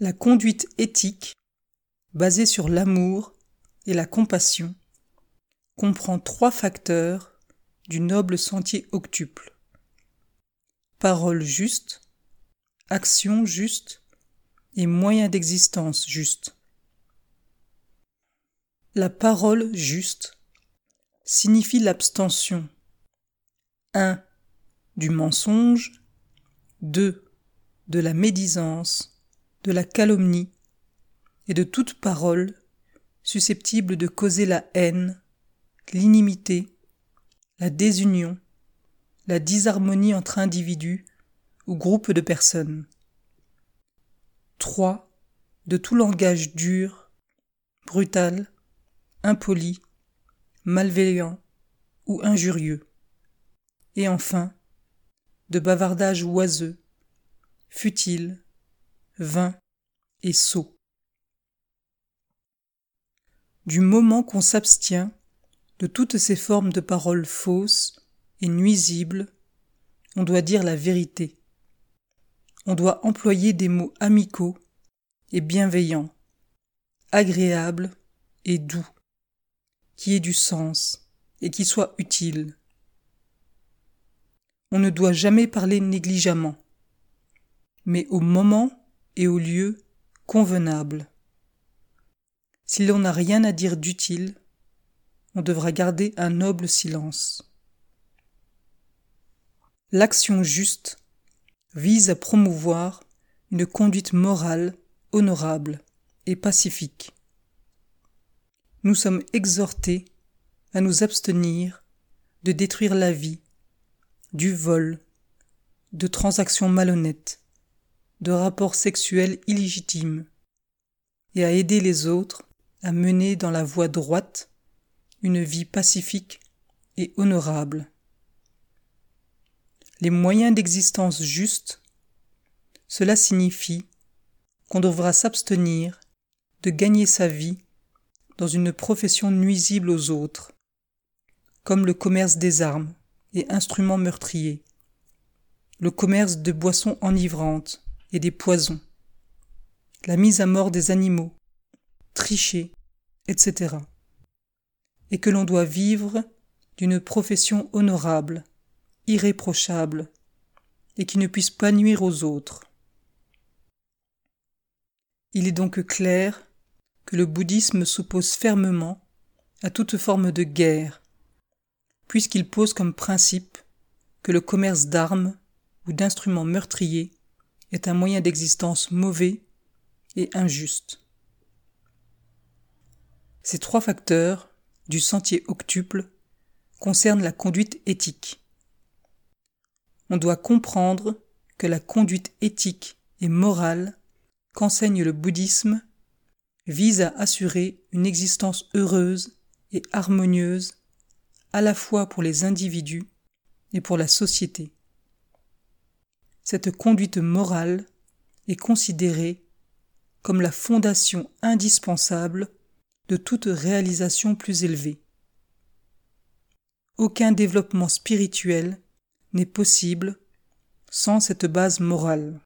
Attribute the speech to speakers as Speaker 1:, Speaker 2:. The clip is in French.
Speaker 1: La conduite éthique, basée sur l'amour et la compassion, comprend trois facteurs du noble sentier octuple. Parole juste, action juste et moyen d'existence juste. La parole juste signifie l'abstention 1. du mensonge, 2. de la médisance, de la calomnie et de toute parole susceptible de causer la haine, l'inimité, la désunion, la disharmonie entre individus ou groupes de personnes. 3. De tout langage dur, brutal, impoli, malveillant ou injurieux. Et enfin, de bavardage oiseux, futile, vain et sot. Du moment qu'on s'abstient de toutes ces formes de paroles fausses et nuisibles, on doit dire la vérité. On doit employer des mots amicaux et bienveillants, agréables et doux, qui aient du sens et qui soient utiles. On ne doit jamais parler négligemment, mais au moment et au lieu convenables. Si l'on n'a rien à dire d'utile, on devra garder un noble silence. L'action juste vise à promouvoir une conduite morale, honorable et pacifique. Nous sommes exhortés à nous abstenir de détruire la vie, du vol, de transactions malhonnêtes, de rapports sexuels illégitimes, et à aider les autres à mener dans la voie droite une vie pacifique et honorable. Les moyens d'existence justes, cela signifie qu'on devra s'abstenir de gagner sa vie dans une profession nuisible aux autres, comme le commerce des armes et instruments meurtriers, le commerce de boissons enivrantes et des poisons, la mise à mort des animaux, tricher, etc. Et que l'on doit vivre d'une profession honorable, irréprochable, et qui ne puisse pas nuire aux autres. Il est donc clair que le bouddhisme s'oppose fermement à toute forme de guerre, puisqu'il pose comme principe que le commerce d'armes ou d'instruments meurtriers est un moyen d'existence mauvais et injuste. Ces trois facteurs du sentier octuple concernent la conduite éthique. On doit comprendre que la conduite éthique et morale qu'enseigne le bouddhisme vise à assurer une existence heureuse et harmonieuse à la fois pour les individus et pour la société. Cette conduite morale est considérée comme la fondation indispensable de toute réalisation plus élevée. Aucun développement spirituel n'est possible sans cette base morale.